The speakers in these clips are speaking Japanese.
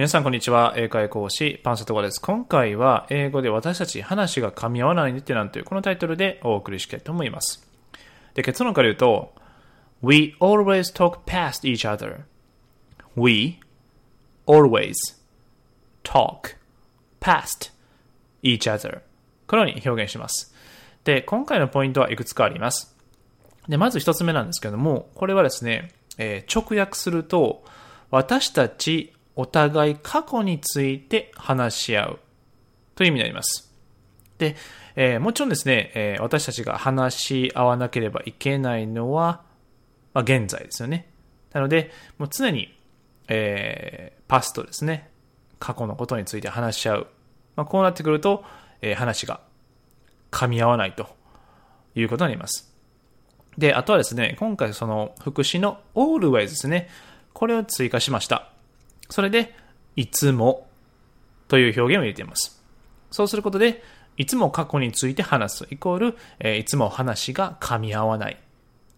皆さんこんにちは。英会講師、パンサトガです。今回は英語で私たち話が噛み合わないってなんというこのタイトルでお送りしたいと思います。で、結論から言うと、We always talk past each other. We always talk past each other. このように表現します。で、今回のポイントはいくつかあります。で、まず一つ目なんですけども、これはですね、えー、直訳すると、私たちお互い過去について話し合うという意味になります。で、えー、もちろんですね、えー、私たちが話し合わなければいけないのは、まあ、現在ですよね。なので、もう常に、えー、パストですね、過去のことについて話し合う。まあ、こうなってくると、えー、話が噛み合わないということになります。で、あとはですね、今回その副詞の always ですね、これを追加しました。それで、いつもという表現を入れています。そうすることで、いつも過去について話すイコール、え、いつも話が噛み合わない。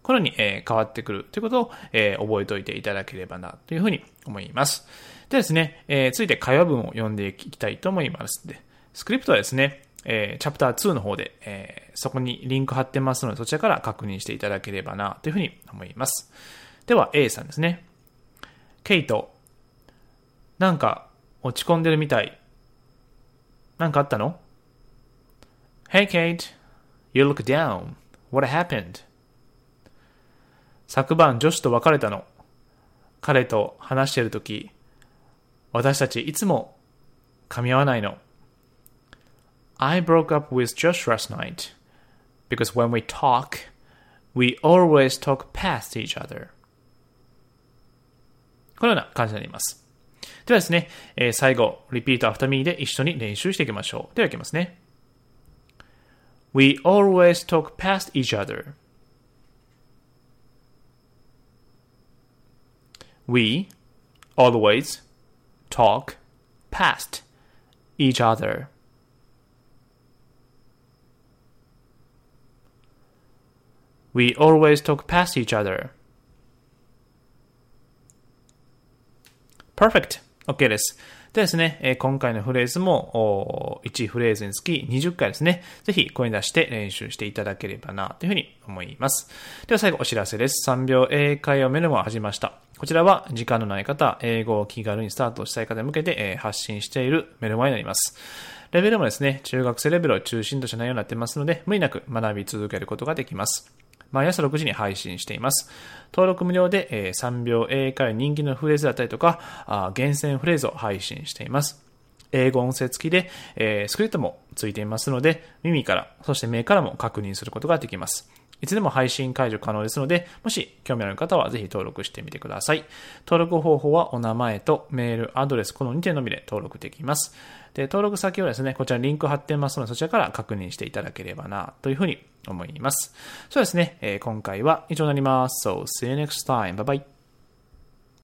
このように、え、変わってくるということを、え、覚えておいていただければなというふうに思います。でですね、えー、続いて会話文を読んでいきたいと思います。で、スクリプトはですね、え、チャプター2の方で、え、そこにリンク貼ってますので、そちらから確認していただければなというふうに思います。では、A さんですね。ケイト、なんか落ち込んでるみたい。なんかあったの ?Hey Kate, you look down. What happened? 昨晩女子と別れたの。彼と話してるとき、私たちいつも噛み合わないの。I broke up with Josh last night because when we talk, we always talk past each other. このような感じになります。ではですね、えー、最後、repeat after me で一緒に練習していきましょう。では行きますね。We always talk past each other. We always talk past each other. We always talk past each other. Perfect. OK です。でですね、え今回のフレーズも1フレーズにつき20回ですね。ぜひ声に出して練習していただければなというふうに思います。では最後お知らせです。3秒英会話メルマを始めました。こちらは時間のない方、英語を気軽にスタートしたい方に向けて発信しているメルマになります。レベルもですね、中学生レベルを中心とした内容になってますので、無理なく学び続けることができます。毎朝6時に配信しています。登録無料で、えー、3秒英会人気のフレーズだったりとか、あ厳選フレーズを配信しています。英語音声付きで、えー、スクリプトもついていますので、耳から、そして目からも確認することができます。いつでも配信解除可能ですので、もし興味ある方はぜひ登録してみてください。登録方法はお名前とメール、アドレス、この2点のみで登録できます。で、登録先はですね、こちらリンク貼ってますので、そちらから確認していただければな、というふうに思います。そうですね、えー、今回は以上になります。So, see you next time. Bye bye.